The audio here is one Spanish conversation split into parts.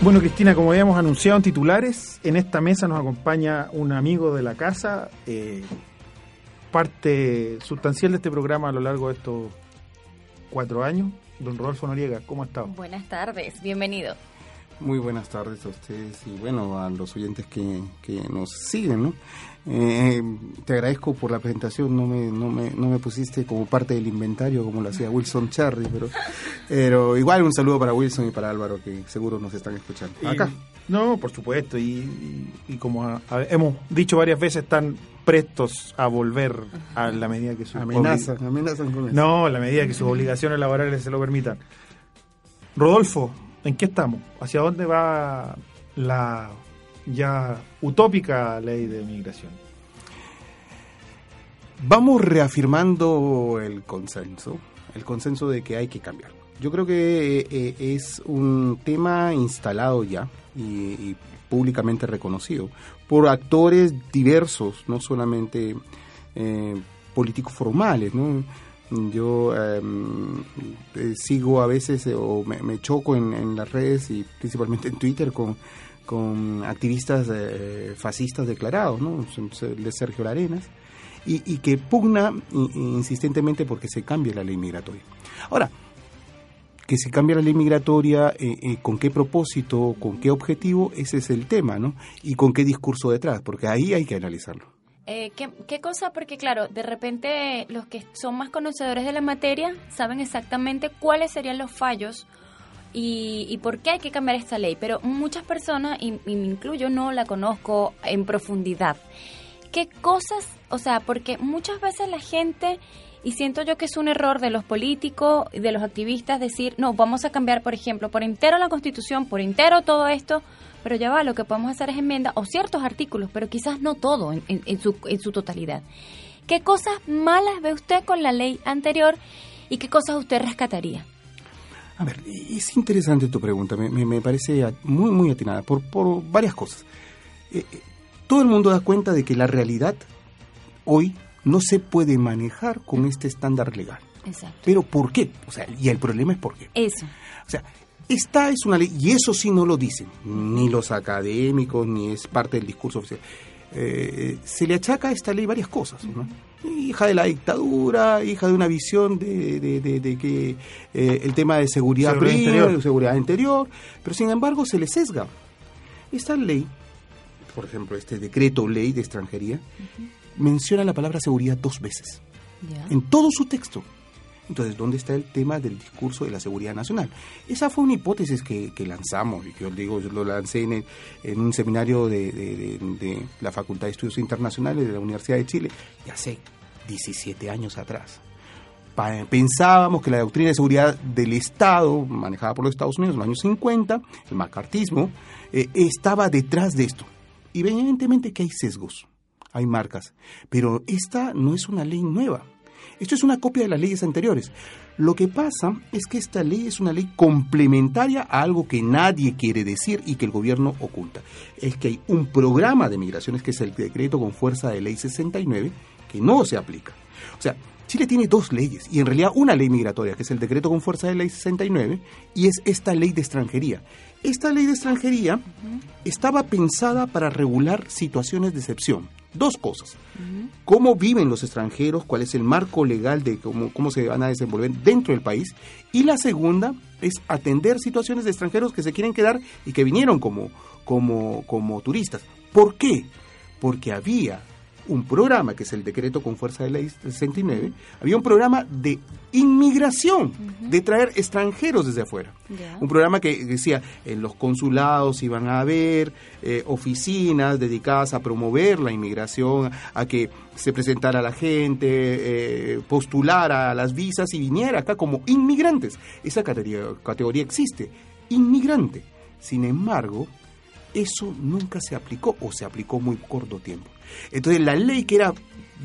Bueno, Cristina, como habíamos anunciado en titulares, en esta mesa nos acompaña un amigo de la casa, eh, parte sustancial de este programa a lo largo de estos cuatro años, don Rodolfo Noriega. ¿Cómo ha estado? Buenas tardes, bienvenido. Muy buenas tardes a ustedes y bueno, a los oyentes que, que nos siguen, ¿no? Eh, te agradezco por la presentación, no me, no, me, no me pusiste como parte del inventario como lo hacía Wilson Cherry, pero, pero igual un saludo para Wilson y para Álvaro que seguro nos están escuchando. Acá. No, por supuesto, y, y, como a, a, hemos dicho varias veces, están prestos a volver a la medida que sus amenazan, amenazan con eso. No, a la medida que sus obligaciones laborales se lo permitan. Rodolfo, ¿en qué estamos? ¿Hacia dónde va la ya utópica ley de migración? Vamos reafirmando el consenso, el consenso de que hay que cambiar. Yo creo que eh, es un tema instalado ya y, y, públicamente reconocido por actores diversos, no solamente eh, políticos formales, ¿no? Yo eh, sigo a veces o me, choco en, las redes y principalmente en Twitter con, con activistas eh, fascistas declarados, ¿no? de Sergio Larenas, y, y que pugna insistentemente porque se cambie la ley migratoria. Ahora, que se cambie la ley migratoria, eh, eh, con qué propósito, con qué objetivo, ese es el tema, ¿no? Y con qué discurso detrás, porque ahí hay que analizarlo. Eh, ¿qué, ¿qué, cosa? Porque claro, de repente los que son más conocedores de la materia saben exactamente cuáles serían los fallos y, por qué hay que cambiar esta ley, pero muchas personas, y, me incluyo, no la conozco en profundidad. ¿Qué cosas? O sea, porque muchas veces la gente, y siento yo que es un error de los políticos de los activistas decir, no, vamos a cambiar, por ejemplo, por entero la constitución, por entero todo esto, pero ya va, lo que podemos hacer es enmienda o ciertos artículos, pero quizás no todo en, en, en, su, en su totalidad. ¿Qué cosas malas ve usted con la ley anterior y qué cosas usted rescataría? A ver, es interesante tu pregunta, me, parece muy, muy atinada por, por varias cosas. Eh, todo el mundo da cuenta de que la realidad hoy no se puede manejar con este estándar legal. Exacto. Pero ¿por qué? O sea, y el problema es por qué. Eso. O sea, esta es una ley, y eso sí no lo dicen, ni los académicos, ni es parte del discurso oficial. Eh, se le achaca a esta ley varias cosas. ¿no? Hija de la dictadura, hija de una visión de, de, de, de que eh, el tema de seguridad, seguridad prima, interior. seguridad interior, pero sin embargo se le sesga. Esta ley, por ejemplo, este decreto ley de extranjería, uh -huh. Menciona la palabra seguridad dos veces. Yeah. En todo su texto. Entonces, ¿dónde está el tema del discurso de la seguridad nacional? Esa fue una hipótesis que, que lanzamos, y yo digo, yo lo lancé en, el, en un seminario de, de, de, de, la Facultad de Estudios Internacionales de la Universidad de Chile, ya hace 17 años atrás. Pensábamos que la doctrina de seguridad del Estado, manejada por los Estados Unidos en los años 50, el macartismo, eh, estaba detrás de esto. Y evidentemente que hay sesgos, hay marcas, pero esta no es una ley nueva esto es una copia de las leyes anteriores. Lo que pasa es que esta ley es una ley complementaria a algo que nadie quiere decir y que el gobierno oculta. Es que hay un programa de migraciones que es el decreto con fuerza de ley 69 que no se aplica. O sea, Chile tiene dos leyes y en realidad una ley migratoria que es el decreto con fuerza de ley 69 y es esta ley de extranjería. Esta ley de extranjería estaba pensada para regular situaciones de excepción dos cosas. Uh. Cómo viven los extranjeros, cuál es el marco legal de cómo, cómo se van a desenvolver dentro del país. Y la segunda es atender situaciones de extranjeros que se quieren quedar y que vinieron como, como, como turistas. ¿Por qué? Porque había un programa, que es el decreto con fuerza de ley 69, había un programa de inmigración, uh -huh. de traer extranjeros desde afuera. Yeah. Un programa que decía, en los consulados iban a haber eh, oficinas dedicadas a promover la inmigración, a que se presentara la gente, eh, postulara las visas y viniera acá como inmigrantes. Esa categoría, categoría existe, inmigrante Sin embargo, eso nunca se aplicó o se aplicó muy corto tiempo. Entonces la ley que era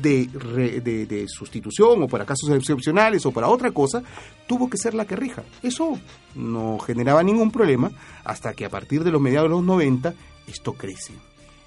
de, de, de sustitución o para casos excepcionales o para otra cosa, tuvo que ser la que rija. Eso no generaba ningún problema hasta que a partir de los mediados de los 90 esto crece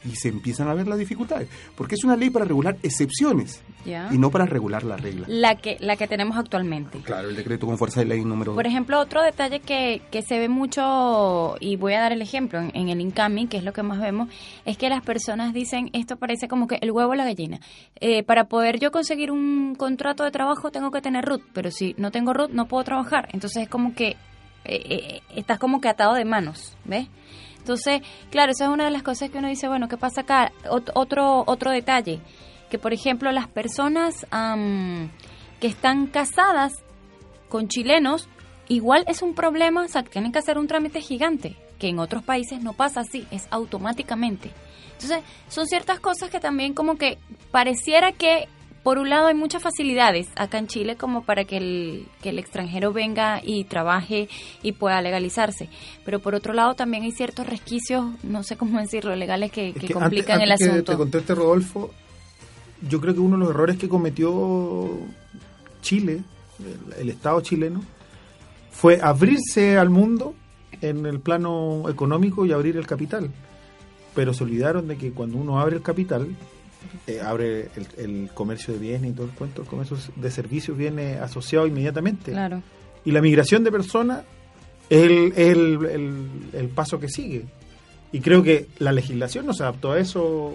y se empiezan a ver las dificultades, porque es una ley para regular excepciones y no para regular la regla. La que, la que tenemos actualmente. Claro, el decreto con fuerza de ley número Por ejemplo, otro detalle que, que se ve mucho, y voy a dar el ejemplo en, en el INCAMI, que es lo que más vemos, es que las personas dicen, esto parece como que el huevo o la gallina. Eh, para poder yo conseguir un contrato de trabajo tengo que tener RUT, pero si no tengo RUT no puedo trabajar. Entonces es como que eh, eh, estás como que atado de manos, ¿ves? Entonces, claro, esa es una de las cosas que uno dice, bueno, ¿qué pasa acá? Ot- otro, otro detalle, que por ejemplo las personas am, que están casadas con chilenos, igual es un problema, o sea, tienen que hacer un trámite gigante, que en otros países no pasa así, es automáticamente. Entonces, son ciertas cosas que también como que pareciera que por un lado hay muchas facilidades acá en Chile como para que el, que el extranjero venga y trabaje y pueda legalizarse, pero por otro lado también hay ciertos resquicios, no sé cómo decirlo, legales que, Es que que complican antes- antes el que asunto. te conteste Rodolfo, yo creo que uno de los errores que cometió Chile, el, el Estado chileno, fue abrirse al mundo en el plano económico y abrir el capital. Pero se olvidaron de que cuando uno abre el capital, eh, abre el, el comercio de bienes y todo el cuento, el comercio de servicios viene asociado inmediatamente. Claro. Y la migración de personas es el, el- el- el paso que sigue. Y creo que la legislación no se adaptó a eso.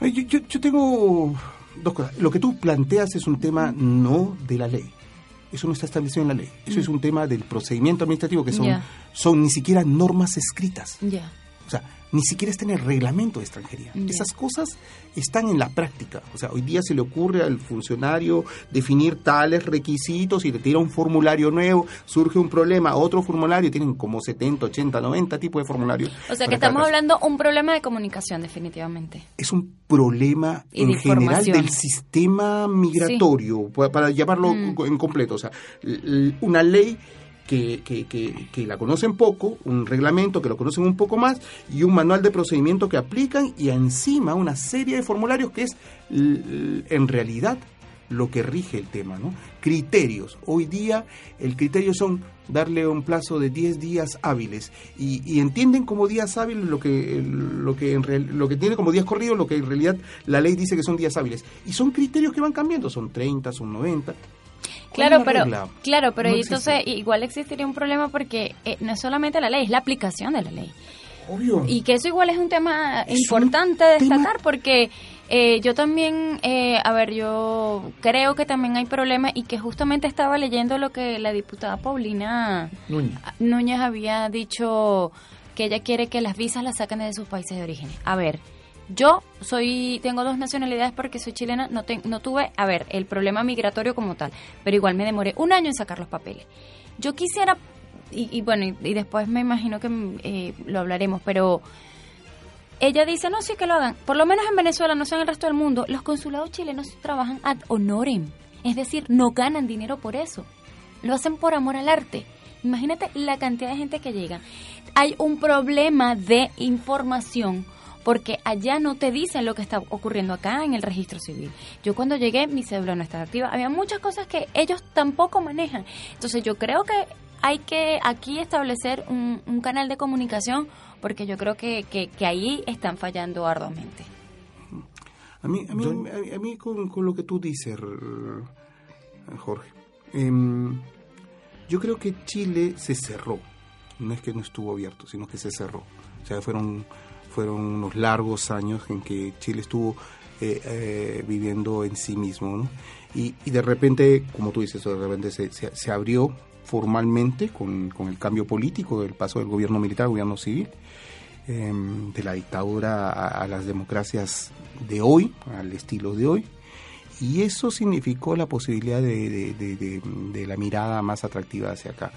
Ay, Yo, yo- yo tengo dos cosas. Lo que tú planteas es un tema no de la ley. Eso no está establecido en la ley. Eso es un tema del procedimiento administrativo, que son, son ni siquiera normas escritas. Ya. O sea, ni siquiera está en el reglamento de extranjería. Esas cosas están en la práctica. O sea, hoy día se le ocurre al funcionario definir tales requisitos y le tira un formulario nuevo, surge un problema, otro formulario, tienen como 70, 80, 90 tipos de formularios. O sea que estamos caso. hablando un problema de comunicación definitivamente. es un problema Y en de general del sistema migratorio, pa- para llamarlo Mm. en completo. O sea, una ley que, que, que, que la conocen poco, un reglamento que lo conocen un poco más y un manual de procedimiento que aplican y encima una serie de formularios que es en realidad lo que rige el tema, ¿no? Criterios. Hoy día el criterio son darle un plazo de 10 días hábiles y, y entienden como días hábiles lo que lo que en real- lo que tiene como días corridos, lo que en realidad la ley dice que son días hábiles y son criterios que van cambiando, son 30, son 90. Claro, pero regla. claro, pero No entonces igual existiría un problema porque eh, no es solamente la ley, es la aplicación de la ley. Obvio. Y que eso igual es un tema Es un importante tema- destacar porque eh, yo también, eh, a ver, yo creo que también hay problemas y que justamente estaba leyendo lo que la diputada Paulina Núñez. Núñez había dicho que ella quiere que las visas las saquen de sus países de origen. A ver, yo soy tengo dos nacionalidades porque soy chilena, no, no tuve, a ver, el problema migratorio como tal, pero igual me demoré un año en sacar los papeles. Yo quisiera, y, y bueno, y, después me imagino que mm, eh, lo hablaremos, pero ella dice, no, sí que lo hagan. Por lo menos en Venezuela, no sé en el resto del mundo, los consulados chilenos trabajan ad honorem. Es decir, no ganan dinero por eso. Lo hacen por amor al arte. Imagínate la cantidad de gente que llega. Hay un problema de información porque allá no te dicen lo que está ocurriendo acá en el registro civil. Yo cuando llegué, mi cédula no estaba activa. Había muchas cosas que ellos tampoco manejan. Entonces yo creo que hay que aquí establecer un, un canal de comunicación porque yo creo que, que, que ahí están fallando arduamente. A mí, a mí, a mí- a mí con, con lo que tú dices, Jorge, em, yo creo que Chile se cerró. No es que no estuvo abierto, sino que se cerró. O sea, fueron, fueron unos largos años en que Chile estuvo eh, eh, viviendo en sí mismo. Y, y de repente, como tú dices, de repente se, se, abrió formalmente con, con el cambio político, el paso del gobierno militar al gobierno civil em, de la dictadura a, las democracias de hoy, al estilo de hoy. Y eso significó la posibilidad de- de la mirada más atractiva hacia acá.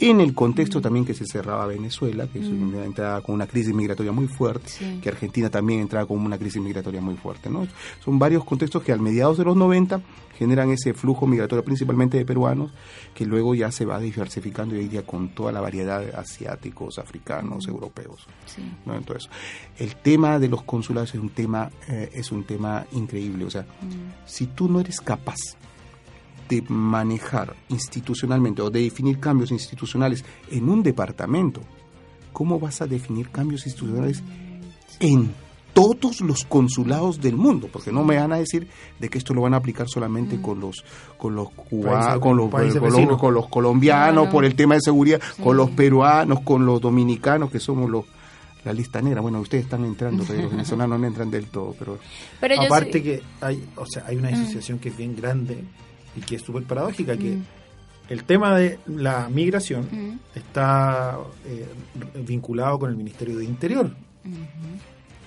En el contexto también que se cerraba Venezuela, que es una entrada con una crisis migratoria muy fuerte, Sí. que Argentina también entraba con una crisis migratoria muy fuerte. ¿no? Son varios contextos que al mediados de los 90 generan ese flujo migratorio principalmente de peruanos, que luego ya se va diversificando hoy día con toda la variedad de asiáticos, africanos, europeos. Sí. ¿no? Entonces, el tema de los consulados es un tema, eh, es un tema increíble. O sea, si tú no eres capaz de manejar institucionalmente o de definir cambios institucionales en un departamento, ¿cómo vas a definir cambios institucionales en todos los consulados del mundo? Porque no me van a decir de que esto lo van a aplicar solamente con los con los cubanos, con los, con los- vecinos. con los colombianos No, no. por el tema de seguridad, con los peruanos, con los dominicanos que somos los la lista negra. Bueno, ustedes están entrando, pero los venezolanos no entran del todo, pero Pero yo Aparte que hay, o sea, hay una disociación que es bien grande y que es súper paradójica, que el tema de la migración Mm. está eh, vinculado con el Ministerio de Interior.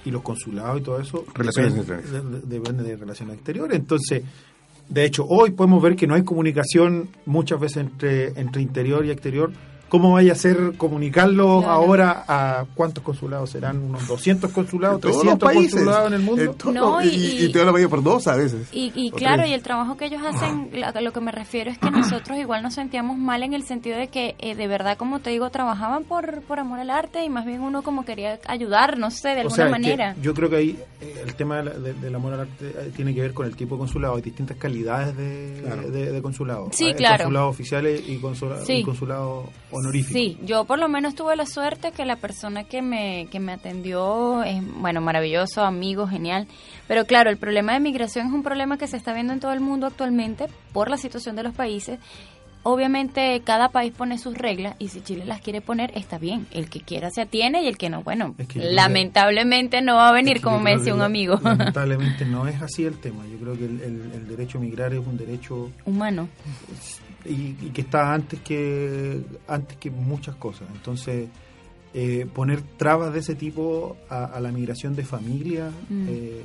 Y los consulados y todo eso Relaciones depende, de, depende de relaciones exteriores. Entonces, de hecho, hoy podemos ver que no hay comunicación muchas veces entre, entre interior y exterior. ¿Cómo vaya a ser comunicarlo Claro. ahora a cuántos consulados serán? ¿Unos 200 consulados? todos los ¿300 países, consulados en el mundo? en todo- No, y, y- y te lo vaya por dos a veces. Y, y O claro, tres. y el trabajo que ellos hacen, a lo que me refiero es que nosotros igual nos sentíamos mal en el sentido de que eh, de verdad, como te digo, trabajaban por, por amor al arte y más bien uno como quería ayudar, no sé, de O alguna sea, que manera. yo creo que ahí eh, el tema de la- de- del amor al arte eh, tiene que ver con el tipo de consulado. Hay distintas calidades de, Claro. de, de consulado. Sí, claro. Consulados oficiales y, consula- Sí. y consulados honoríficos. Sí, yo por lo menos tuve la suerte que la persona que me, que me atendió es, bueno, maravilloso, amigo, genial. Pero claro, el problema de migración es un problema que se está viendo en todo el mundo actualmente por la situación de los países. Obviamente cada país pone sus reglas y si Chile las quiere poner está bien. El que quiera se atiene y el que no, bueno, Es que lamentablemente no va a venir Es que como me decía un amigo. Lamentablemente no es así el tema. Yo creo que el, el- el derecho a migrar es un derecho Humano. Y, y que está antes que antes que muchas cosas. Entonces, eh, poner trabas de ese tipo a, a la migración de familia Mm. eh,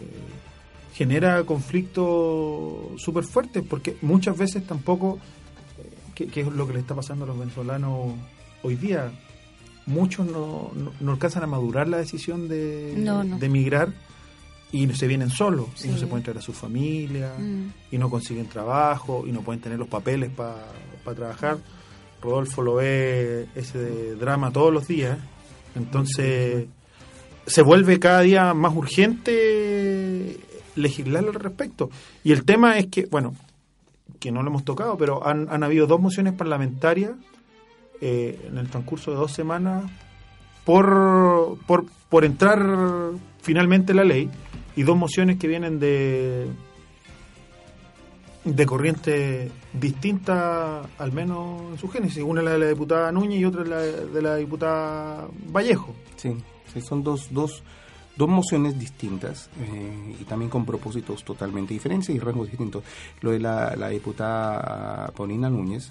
genera conflictos súper fuertes porque muchas veces tampoco, eh, que, que es lo que le está pasando a los venezolanos hoy día, muchos no, no, no alcanzan a madurar la decisión de, No, no. de migrar y se vienen solos y no se pueden traer a su familia Mm. y no consiguen trabajo y no pueden tener los papeles para trabajar. Rodolfo lo ve ese drama todos los días, entonces se vuelve cada día más urgente legislar al respecto. Y el tema es que, bueno, que no lo hemos tocado, pero han, han habido dos mociones parlamentarias eh, en el transcurso de dos semanas por, por, por entrar finalmente la ley y dos mociones que vienen de de corriente distinta al menos en su génesis una es la de la diputada Núñez y otra es la de la diputada Vallejo Sí, sí, son dos, dos, dos mociones distintas eh, y también con propósitos totalmente diferentes y rangos distintos. Lo de la, la diputada Paulina Núñez,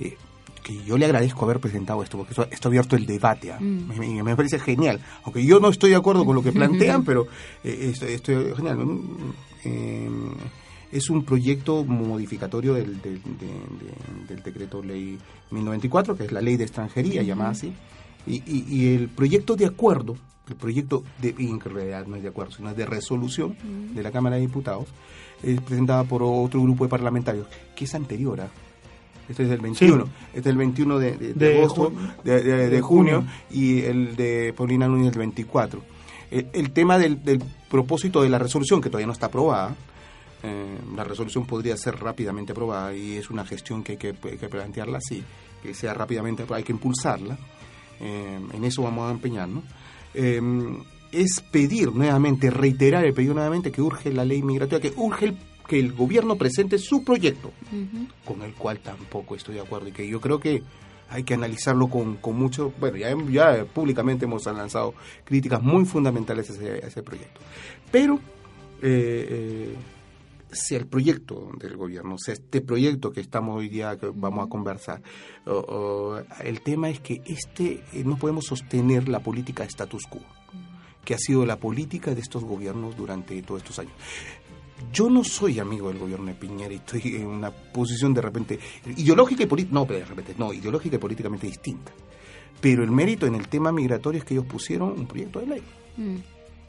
eh, que yo le agradezco haber presentado esto, porque esto, esto ha abierto el debate. ¿ah? Mm. Me, parece genial, aunque yo no estoy de acuerdo con lo que plantean, pero eh, esto, esto es genial. Eh, es un proyecto modificatorio del, del, de- de- del decreto ley 1094, que es la ley de extranjería, llamada así. Y, y- y el proyecto de acuerdo, el proyecto de, en realidad no es de acuerdo, sino es de resolución de la Cámara de Diputados, es presentada por otro grupo de parlamentarios, que es anterior a... Este es del 21, Sí. este es el 21 de, de- de De agosto, ju- de, de- de de junio, junio. y el de Paulina Núñez el 24. El, el tema del, del propósito de la resolución, que todavía no está aprobada, eh, la resolución podría ser rápidamente aprobada y es una gestión que hay que, que plantearla así, que sea rápidamente aprobada, hay que impulsarla, eh, en eso vamos a empeñarnos, eh, es pedir nuevamente, reiterar el pedido nuevamente que urge la ley migratoria, que urge el- que el gobierno presente su proyecto, con el cual tampoco estoy de acuerdo y que yo creo que hay que analizarlo con, con mucho, bueno, ya, ya públicamente hemos lanzado críticas muy fundamentales a ese, a ese proyecto. Pero eh, eh, si el proyecto del gobierno, si este proyecto que estamos hoy día, que vamos a conversar, o- o, el tema es que este eh, no podemos sostener la política de status quo, que ha sido la política de estos gobiernos durante todos estos años. Yo no soy amigo del gobierno de Piñera y estoy en una posición de repente ideológica y política, no, pero de repente, no, ideológica y políticamente distinta. Pero el mérito en el tema migratorio es que ellos pusieron un proyecto de ley. Mm.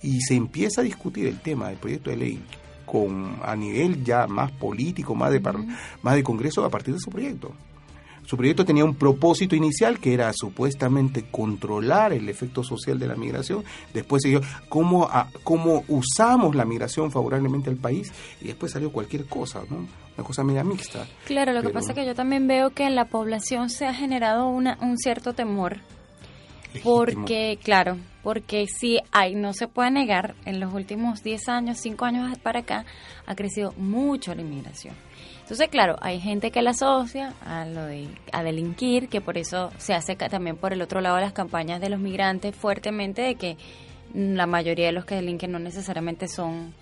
Y se empieza a discutir el tema del proyecto de ley con a nivel ya más político, más de, par- más de Congreso a partir de su proyecto. Su proyecto tenía un propósito inicial que era supuestamente controlar el efecto social de la migración. Después siguió cómo, a- cómo usamos la migración favorablemente al país y después salió cualquier cosa, ¿no? Una cosa media mixta. Claro, lo que pasa es que yo también veo que en la población se ha generado una, un cierto temor. Porque, claro, porque sí hay, no se puede negar, en los últimos 10 años, 5 años para acá, ha crecido mucho la inmigración. Entonces, claro, hay gente que la asocia a lo de a delinquir, que por eso se hace también por el otro lado las campañas de los migrantes fuertemente de que la mayoría de los que delinquen no necesariamente son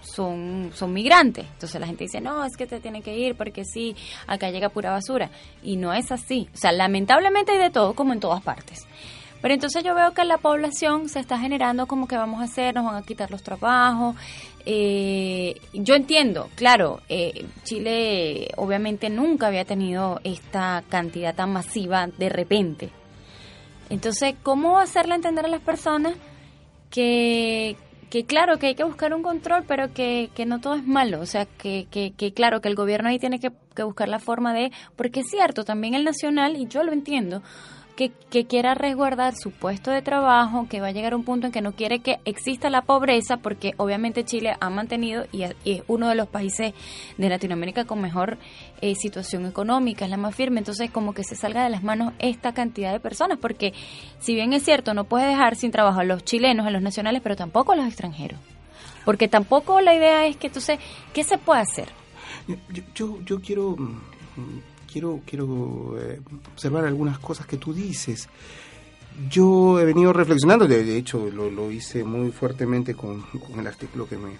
son, son migrantes. Entonces la gente dice, no, es que te tiene que ir porque sí, acá llega pura basura. Y no es así. O sea, lamentablemente hay de todo, como en todas partes. Pero entonces yo veo que la población se está generando como que vamos a hacer, nos van a quitar los trabajos. Eh, yo entiendo, claro, eh, Chile obviamente nunca había tenido esta cantidad tan masiva de repente. Entonces, ¿cómo hacerle entender a las personas que, que claro, que hay que buscar un control, pero que, que no todo es malo? O sea, que, que, que claro, que el gobierno ahí tiene que, que buscar la forma de... Porque es cierto, también el nacional, y yo lo entiendo, que, quiera resguardar su puesto de trabajo, que va a llegar a un punto en que no quiere que exista la pobreza, porque obviamente Chile ha mantenido y es, uno de los países de Latinoamérica con mejor eh, situación económica, es la más firme, entonces como que se salga de las manos esta cantidad de personas, porque si bien es cierto, no puede dejar sin trabajo a los chilenos, a los nacionales, pero tampoco a los extranjeros. Porque tampoco la idea es que entonces, ¿qué se puede hacer? Yo, yo, yo quiero, mm, quiero, quiero eh, observar algunas cosas que tú dices. Yo he venido reflexionando, de, de hecho lo, lo hice muy fuertemente con, con el artículo que me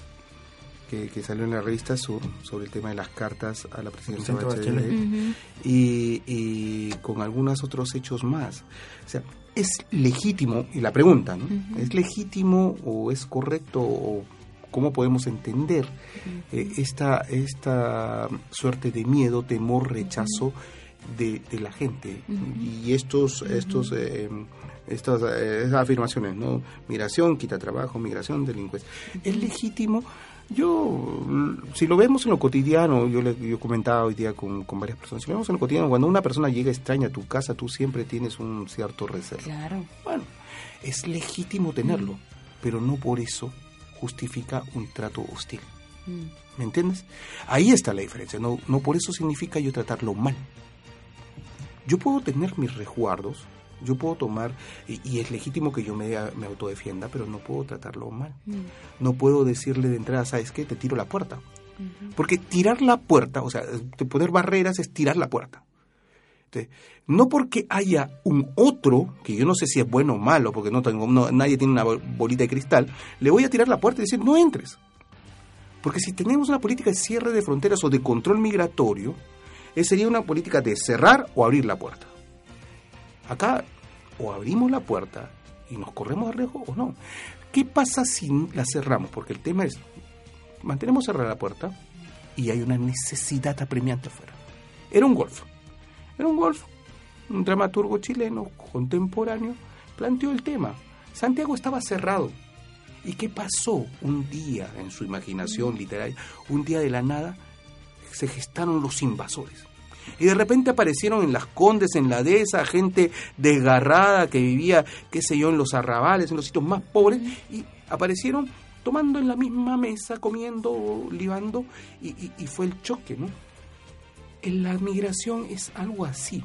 que, que salió en la revista Sur sobre el tema de las cartas a la presidenta Bachelet, Bachelet. y, y con algunos otros hechos más. O sea, es legítimo, y la pregunta, ¿no? ¿Es legítimo o es correcto o cómo podemos entender eh, esta, esta suerte de miedo, temor, rechazo de, de la gente? Y estos, estos eh, estas, eh, afirmaciones, ¿no? Migración, quita trabajo, migración, delincuencia. ¿Es legítimo? Yo, si lo vemos en lo cotidiano, yo le yo comentaba hoy día con, con varias personas, si lo vemos en lo cotidiano, cuando una persona llega extraña a tu casa, tú siempre tienes un cierto reserva. Claro. Bueno, es legítimo tenerlo, pero no por eso justifica un trato hostil. ¿Me entiendes? Ahí está la diferencia. No, no por eso significa yo tratarlo mal. Yo puedo tener mis resguardos, yo puedo tomar, y, y es legítimo que yo me, me autodefienda, pero no puedo tratarlo mal. No puedo decirle de entrada, ¿sabes qué? Te tiro la puerta. Porque tirar la puerta, o sea, poner barreras es tirar la puerta. No porque haya un otro, que yo no sé si es bueno o malo, porque no tengo, nadie tiene una bol- bolita de cristal, le voy a tirar la puerta y decir, no entres. Porque si tenemos una política de cierre de fronteras o de control migratorio, eh, sería una política de cerrar o abrir la puerta. Acá o abrimos la puerta y nos corremos de riesgo o no. ¿Qué pasa si la cerramos? Porque el tema es, mantenemos cerrada la puerta y hay una necesidad apremiante afuera. Era un golf. Era un golf. Un dramaturgo chileno contemporáneo planteó el tema. Santiago estaba cerrado. ¿Y qué pasó? Un día, en su imaginación literaria, un día de la nada, se gestaron los invasores. Y de repente aparecieron en las condes, en la dehesa, gente desgarrada que vivía, qué sé yo, en los arrabales, en los sitios más pobres, y aparecieron tomando en la misma mesa, comiendo, libando, y, y- y fue el choque, ¿no? La migración es algo así.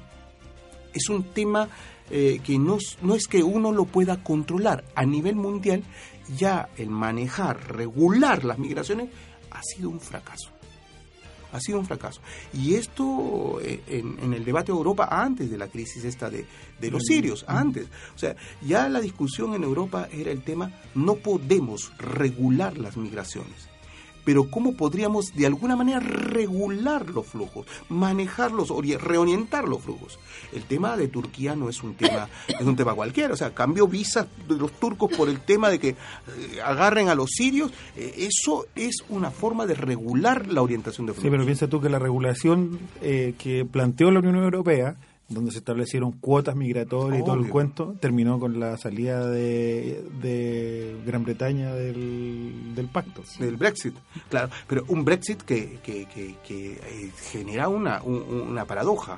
Es un tema eh, que no, es- no es que uno lo pueda controlar. A nivel mundial, ya el manejar, regular las migraciones, ha sido un fracaso ha sido un fracaso. Y esto eh, en, en el debate de Europa antes de la crisis esta de, de los sirios, antes. O sea, ya la discusión en Europa era el tema, no podemos regular las migraciones. Pero cómo podríamos de alguna manera regular los flujos, manejarlos, reorientar los flujos. El tema de Turquía no es un tema, es un tema cualquiera, o sea, cambió visas de los turcos por el tema de que eh, agarren a los sirios, eh, eso es una forma de regular la orientación de flujos. Sí, pero piensa tú que la regulación eh, que planteó la Unión Europea donde se establecieron cuotas migratorias y todo el cuento, terminó con la salida de, Gran Bretaña del, pacto. Del Brexit, claro. Pero un Brexit que, que, eh, genera una, una paradoja.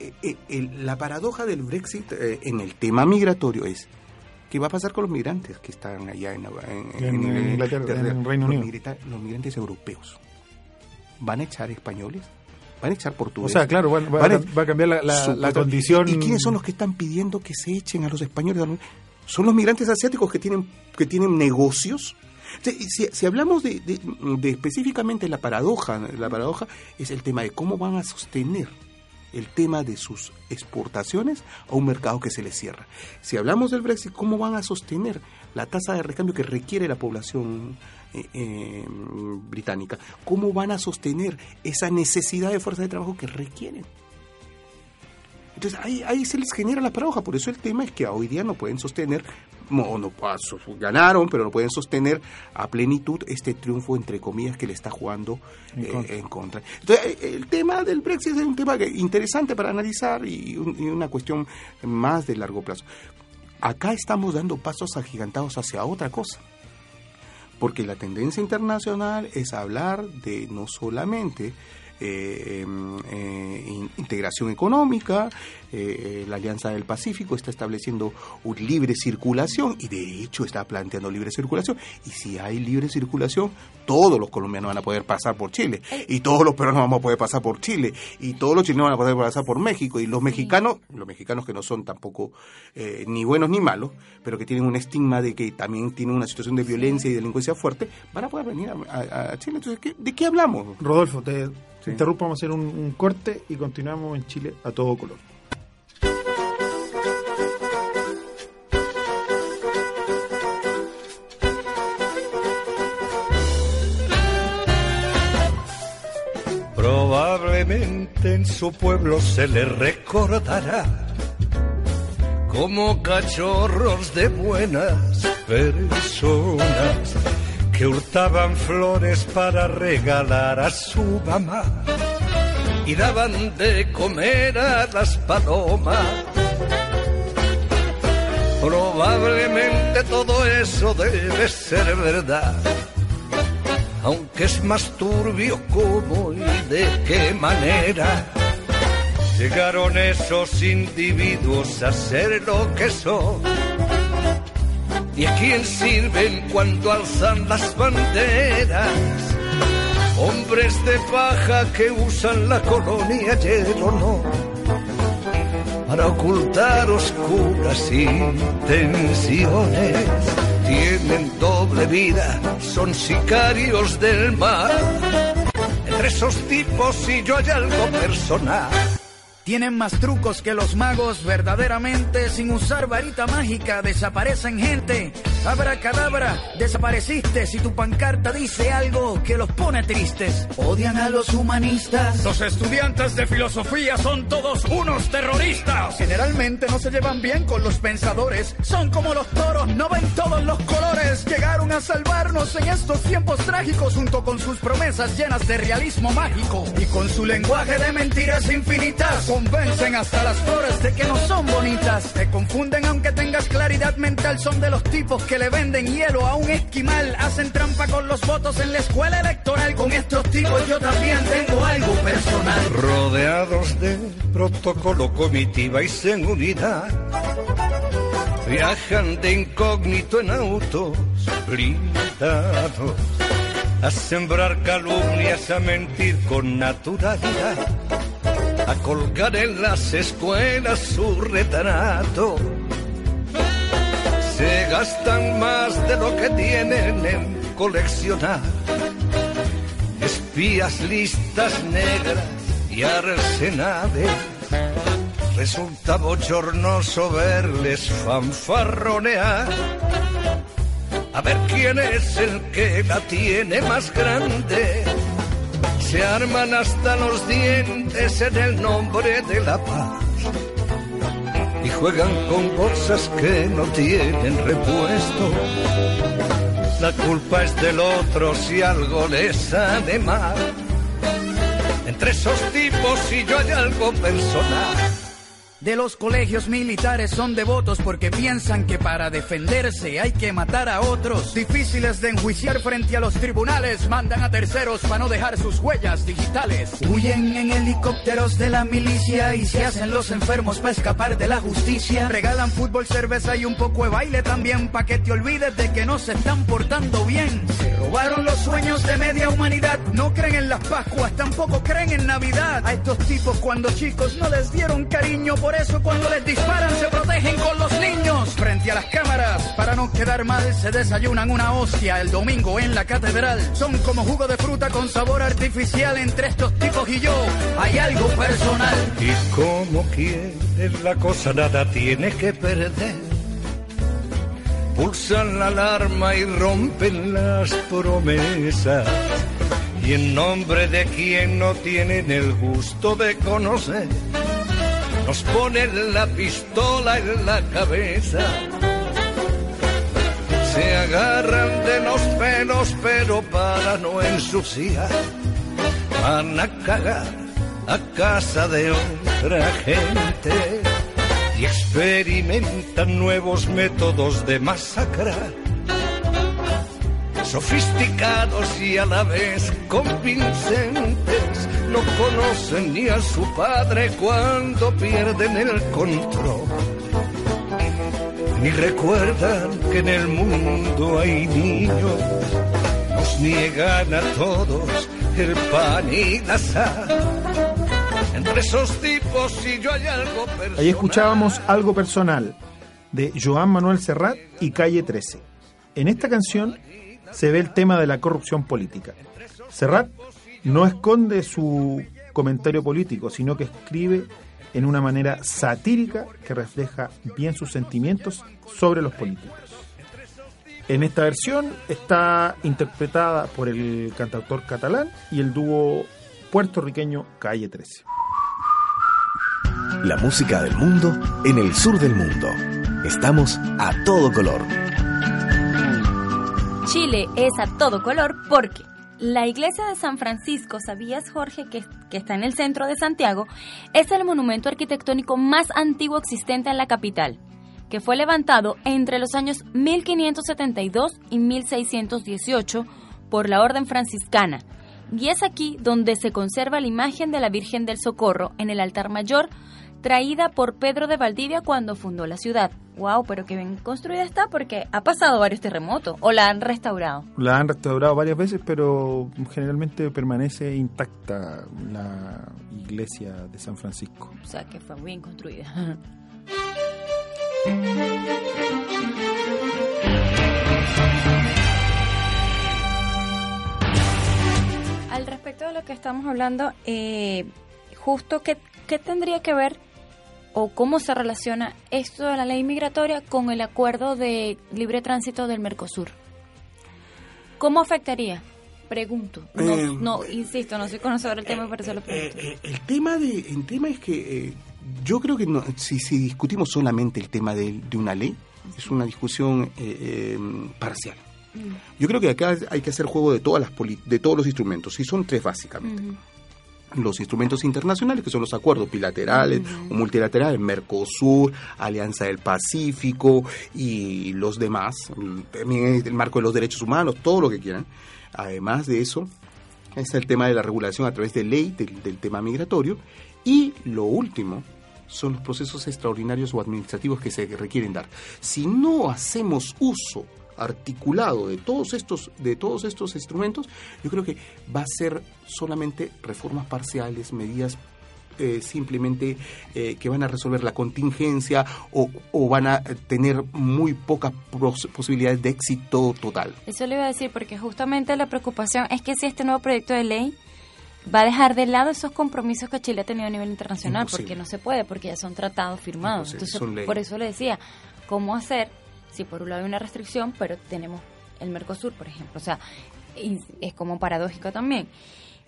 Eh, eh, la paradoja del Brexit en el tema migratorio es ¿qué va a pasar con los migrantes que están allá en, Inglaterra, en Unido? los migrantes europeos. ¿Van a echar españoles? Van a echar portugués. O sea, claro, va, a cambiar la, condición. ¿Y quiénes son los que están pidiendo que se echen a los españoles? Son los migrantes asiáticos que tienen, que tienen negocios. Si, si, hablamos de, de, específicamente la paradoja, la paradoja es el tema de cómo van a sostener el tema de sus exportaciones a un mercado que se les cierra. Si hablamos del Brexit, ¿cómo van a sostener la tasa de recambio que requiere la población eh, eh, británica. ¿Cómo van a sostener esa necesidad de fuerza de trabajo que requieren? Entonces ahí, ahí se les genera la paradoja, por eso el tema es que hoy día no pueden sostener, no, no ganaron, pero no pueden sostener a plenitud este triunfo entre comillas que le está jugando en, eh, contra. Entonces el tema del Brexit es un tema interesante para analizar y, y una cuestión más de largo plazo. Acá estamos dando pasos agigantados hacia otra cosa porque la tendencia internacional es hablar de no solamente eh, em, eh, integración económica, eh, la Alianza del Pacífico está estableciendo una libre circulación y de hecho está planteando libre circulación. Y si hay libre circulación, todos los colombianos van a poder pasar por Chile y todos los peruanos vamos a poder pasar por Chile y todos los chilenos van a poder pasar por México y los mexicanos, los mexicanos que no son tampoco ni buenos ni malos, pero que tienen un estigma de que también tienen una situación de violencia y delincuencia fuerte, van a poder venir a, Chile. Entonces, ¿de qué hablamos? Rodolfo, te Interrumpamos hacer un, corte y continuamos en Chile a todo color. En su pueblo se le recordará como cachorros de buenas personas que hurtaban flores para regalar a su mamá y daban de comer a las palomas. Probablemente todo eso debe ser verdad, aunque es más turbio cómo y de qué manera llegaron esos individuos a ser lo que son ¿Y a quién sirven cuando alzan las banderas? Hombres de paja que usan la colonia o no para ocultar oscuras intenciones. Tienen doble vida, son sicarios del mar. Entre esos tipos y yo hay algo personal. Tienen más trucos que los magos, verdaderamente, sin usar varita mágica, desaparecen gente. Abra cadabra, desapareciste si tu pancarta dice algo que los pone tristes. Odian a los humanistas. Los estudiantes de filosofía son todos unos terroristas. Generalmente no se llevan bien con los pensadores. Son como los toros, no ven todos los colores. Llegaron a salvarnos en estos tiempos trágicos junto con sus promesas llenas de realismo mágico y con su lenguaje de mentiras infinitas convencen hasta las flores de que no son bonitas. Te confunden aunque tengas claridad mental. Son de los tipos que le venden hielo a un esquimal. Hacen trampa con los votos en la escuela electoral. Con estos tipos yo también tengo algo personal. Rodeados de protocolo, comitiva y seguridad. Viajan de incógnito en autos blindados. A sembrar calumnias, a mentir con naturalidad a colgar en las escuelas su retrato. Se gastan más de lo que tienen en coleccionar. Espías, listas negras y arsenales. Resulta bochornoso verles fanfarronear a ver quién es el que la tiene más grande. Se arman hasta los dientes en el nombre de la paz juegan con cosas que no tienen repuesto. La culpa es del otro si algo les sale mal. Entre esos tipos y yo hay algo personal de los colegios militares son devotos porque piensan que para defenderse hay que matar a otros. Difíciles de enjuiciar frente a los tribunales, mandan a terceros para no dejar sus huellas digitales. Huyen en helicópteros de la milicia y se hacen los enfermos para escapar de la justicia. Regalan fútbol, cerveza y un poco de baile también para que te olvides de que no se están portando bien. Se robaron los sueños de media humanidad, no creen en las Pascuas, tampoco creen en Navidad. A estos tipos cuando chicos no les dieron cariño por eso cuando les disparan se protegen con los niños. Frente a las cámaras, para no quedar mal, se desayunan una hostia el domingo en la catedral. Son como jugo de fruta con sabor artificial entre estos tipos y yo. Hay algo personal. Y como quieres la cosa nada tiene que perder. Pulsan la alarma y rompen las promesas. Y en nombre de quien no tienen el gusto de conocer nos ponen la pistola en la cabeza. Se agarran de los pelos, pero para no ensuciar, van a cagar a casa de otra gente y experimentan nuevos métodos de masacrar sofisticados y a la vez convincentes, no conocen ni a su padre cuando pierden el control. Ni recuerdan que en el mundo hay niños, nos niegan a todos el pan y la sal. Entre esos tipos y yo hay algo personal. Ahí escuchábamos algo personal de Joan Manuel Serrat y Calle 13. En esta canción se ve el tema de la corrupción política. Serrat no esconde su comentario político, sino que escribe en una manera satírica que refleja bien sus sentimientos sobre los políticos. En esta versión está interpretada por el cantautor catalán y el dúo puertorriqueño Calle 13. La música del mundo en el sur del mundo. Estamos a todo color. Chile es a todo color porque la iglesia de San Francisco, ¿sabías Jorge que, que, está en el centro de Santiago? Es el monumento arquitectónico más antiguo existente en la capital, que fue levantado entre los años 1572 y 1618 por la Orden Franciscana. Y es aquí donde se conserva la imagen de la Virgen del Socorro en el altar mayor traída por Pedro de Valdivia cuando fundó la ciudad. Wow, pero que bien construida está porque ha pasado varios terremotos o la han restaurado. La han restaurado varias veces, pero generalmente permanece intacta la iglesia de San Francisco. O sea, que fue bien construida. Al respecto de lo que estamos hablando, eh, justo qué, qué tendría que ver o cómo se relaciona esto de la ley migratoria con el acuerdo de libre tránsito del Mercosur. ¿Cómo afectaría? Pregunto. No, Eh, no insisto, no soy conocedor del tema, pero se lo pregunto. Eh, eh, el tema de el tema es que eh, yo creo que no, si, si discutimos solamente el tema de, de una ley es una discusión eh, eh, parcial. Yo creo que acá hay que hacer juego de todas las de todos los instrumentos y son tres básicamente. Los instrumentos internacionales, que son los acuerdos bilaterales o multilaterales, Mercosur, Alianza del Pacífico y los demás, también el marco de los derechos humanos, todo lo que quieran. Además de eso, está el tema de la regulación a través de ley del, del tema migratorio. Y lo último son los procesos extraordinarios o administrativos que se requieren dar. Si no hacemos uso articulado de todos estos de todos estos instrumentos, yo creo que va a ser solamente reformas parciales, medidas eh, simplemente eh, que van a resolver la contingencia o, o van a tener muy pocas posibilidades de éxito total. Eso le iba a decir porque justamente la preocupación es que si este nuevo proyecto de ley va a dejar de lado esos compromisos que Chile ha tenido a nivel internacional, Imposible. porque no se puede, porque ya son tratados firmados. Imposible, Entonces, por eso le decía, ¿cómo hacer si por un lado hay una restricción, pero tenemos el Mercosur, por ejemplo. O sea, es como paradójico también.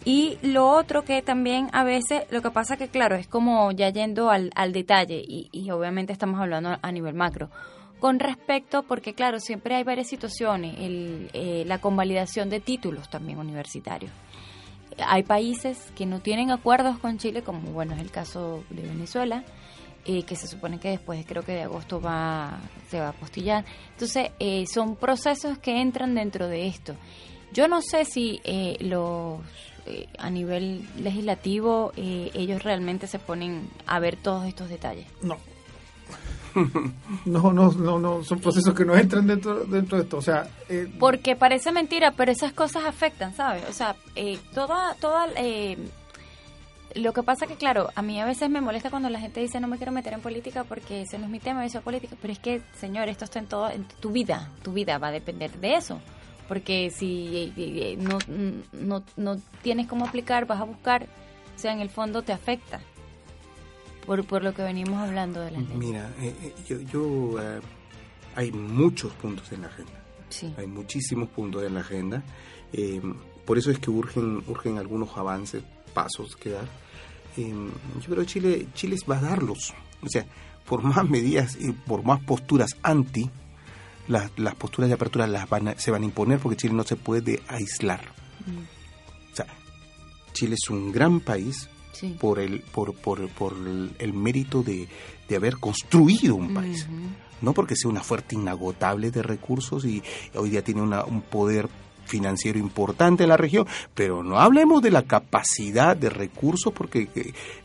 Y lo otro que también a veces, lo que pasa que claro, es como ya yendo al, al detalle y, y obviamente estamos hablando a nivel macro con respecto, porque claro, siempre hay varias situaciones, el, eh, la convalidación de títulos también universitarios. Hay países que no tienen acuerdos con Chile, como bueno es el caso de Venezuela, eh, que se supone que después creo que de agosto va se va a postillar. Entonces eh, son procesos que entran dentro de esto. Yo no sé si los a nivel legislativo ellos realmente se ponen a ver todos estos detalles. No, no, no, no, no, son procesos que no entran dentro, dentro de esto. O sea, eh, porque parece mentira, pero esas cosas afectan, ¿sabes? O sea, eh, toda, toda, eh, lo que pasa que, claro, a mí a veces me molesta cuando la gente dice no me quiero meter en política porque ese no es mi tema, eso es política. Pero es que, señor, esto está en todo, en tu vida, tu vida va a depender de eso. Porque si no, no, no tienes cómo aplicar, vas a buscar, o sea, en el fondo te afecta por, por lo que venimos hablando de la ley. Mira, eh, eh, yo, yo eh, hay muchos puntos en la agenda. Sí. Hay muchísimos puntos en la agenda. por eso es que urgen, urgen algunos avances, pasos que dar. Yo creo que Chile, Chile va a darlos. O sea, por más medidas y por más posturas anti, las, las posturas de apertura las van se van a imponer porque Chile no se puede aislar. Mm. O sea, Chile es un gran país, por, el, por, por, por el, mérito de, de, haber construido un país. No porque sea una fuerte inagotable de recursos y hoy día tiene una, un poder financiero importante en la región, pero no hablemos de la capacidad de recursos porque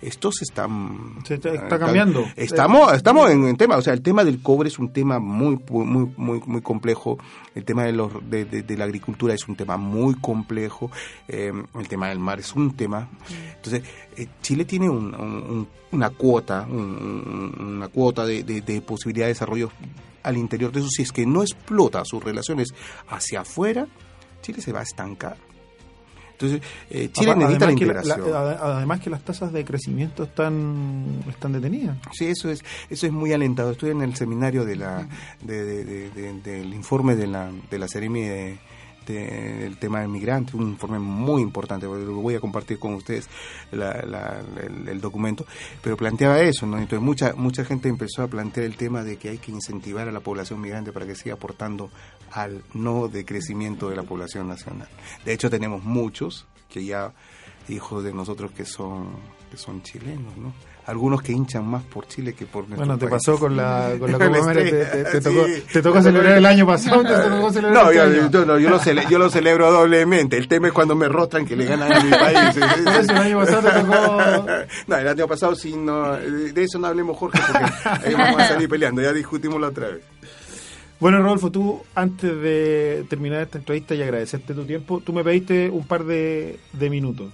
estos están se está, está cambiando. Estamos estamos en el tema, o sea, el tema del cobre es un tema muy muy muy muy complejo, el tema de los de, de, la agricultura es un tema muy complejo, eh, el tema del mar es un tema. Entonces, eh, Chile tiene una cuota, una cuota de, de posibilidad de desarrollo al interior de eso si es que no explota sus relaciones hacia afuera Chile se va a estancar. Entonces, eh, Chile necesita la integración. además que las tasas de crecimiento están están detenidas. Sí, eso es eso es muy alentado. Estoy en el seminario de la del informe de la de la Seremi de este, el tema del migrante, un informe muy importante, lo voy a compartir con ustedes el, documento, pero planteaba eso, ¿no? Entonces mucha, mucha gente empezó a plantear el tema de que hay que incentivar a la población migrante para que siga aportando al no decrecimiento de la población nacional. De hecho tenemos muchos que ya hijos de nosotros que son que son chilenos, ¿no? Algunos que hinchan más por Chile que por nuestro Bueno, te pasó con la, con la Copa América, te, tocó, te tocó celebrar el año pasado, te tocó celebrar no, yo, este yo, no, yo, lo celebro, yo lo celebro doblemente. El tema es cuando me rostran que le ganan a mi país. el año pasado te tocó... No, el año pasado sí, no, de eso no hablemos, Jorge, porque ahí vamos a salir peleando, ya discutimos la otra vez. Bueno, Rodolfo, tú, antes de terminar esta entrevista y agradecerte tu tiempo, tú me pediste un par de, de minutos.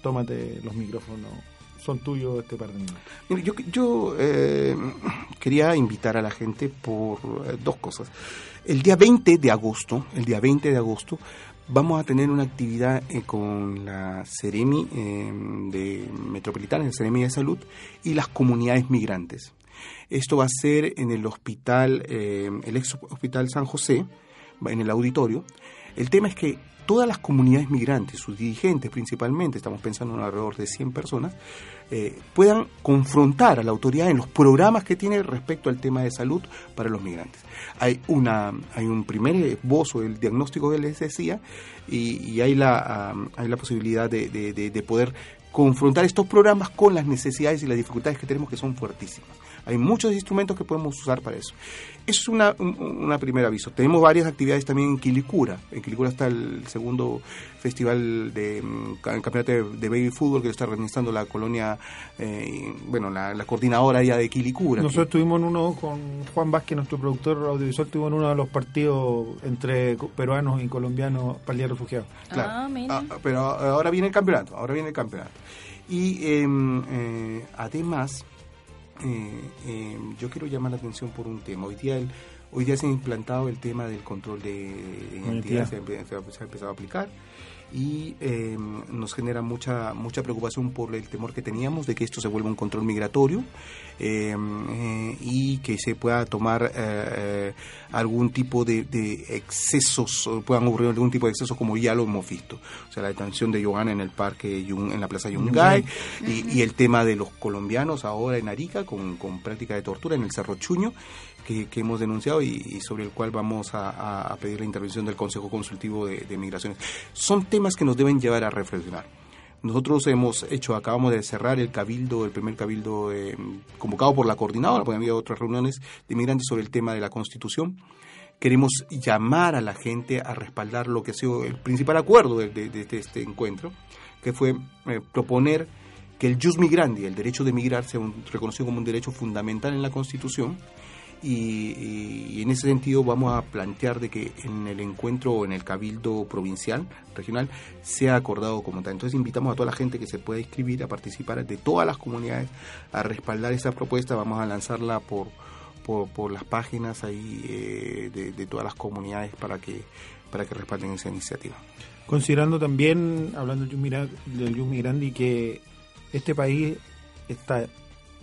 Tómate los micrófonos son tuyos este par de minutos. yo, eh, quería invitar a la gente por eh, dos cosas. El día 20 de agosto, el día 20 de agosto, vamos a tener una actividad eh, con la Ceremi de Metropolitana, la Ceremi de Salud y las comunidades migrantes. Esto va a ser en el hospital, el ex hospital San José, en el auditorio. El tema es que todas las comunidades migrantes, sus dirigentes principalmente, estamos pensando en alrededor de 100 personas, eh, puedan confrontar a la autoridad en los programas que tiene respecto al tema de salud para los migrantes. Hay, una, hay un primer esbozo del diagnóstico que les decía y, hay, la, hay la posibilidad de, de poder confrontar estos programas con las necesidades y las dificultades que tenemos que son fuertísimas. Hay muchos instrumentos que podemos usar para eso. Eso es una, un primer aviso. Tenemos varias actividades también en Quilicura. En Quilicura está el segundo festival de mm, campeonato de, baby fútbol que está organizando la colonia, eh, bueno, la, coordinadora ya de Quilicura. Nosotros estuvimos en uno con Juan Vázquez, nuestro productor audiovisual, estuvo en uno de los partidos entre peruanos y colombianos para el Día Refugiados. Claro. Ah, ah, pero ahora viene el campeonato, ahora viene el campeonato. Y em, eh, además eh, eh, yo quiero llamar la atención por un tema. Hoy día el Hoy ya se ha implantado el tema del control de, de identidad, se ha, empe- se ha- se ha empezado a aplicar y eh, nos genera mucha mucha preocupación por el temor que teníamos de que esto se vuelva un control migratorio eh, eh, y que se pueda tomar eh, eh, algún tipo de, de excesos, puedan ocurrir algún tipo de excesos como ya lo hemos visto. O sea, la detención de Johanna en el parque, en la plaza Yungay, y, y el tema de los colombianos ahora en Arica con, con práctica de tortura en el Cerro Chuño, que, hemos denunciado y, sobre el cual vamos a, pedir la intervención del Consejo Consultivo de, Migraciones. Son temas que nos deben llevar a reflexionar. Nosotros hemos hecho, acabamos de cerrar el cabildo, el primer cabildo eh, convocado por la coordinadora, porque había otras reuniones de migrantes sobre el tema de la Constitución. Queremos llamar a la gente a respaldar lo que ha sido el principal acuerdo de este encuentro, que fue eh, proponer que el jus migrandi, el derecho de migrar, sea un- reconocido como un derecho fundamental en la Constitución. Y, en ese sentido vamos a plantear de que en el encuentro o en el cabildo provincial, regional, sea acordado como tal. Entonces invitamos a toda la gente que se pueda inscribir a participar de todas las comunidades a respaldar esta propuesta. Vamos a lanzarla por, por, las páginas ahí eh, de, todas las comunidades para que, para que respalden esa iniciativa. Considerando también, hablando del Yus Migrandi, que este país está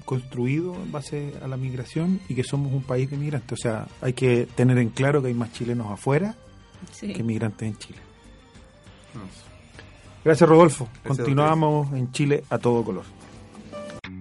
construido en base a la migración y que somos un país de migrantes. O sea, hay que tener en claro que hay más chilenos afuera Sí. que migrantes en Chile. Gracias, Rodolfo. Gracias a Continuamos en Chile a todo color.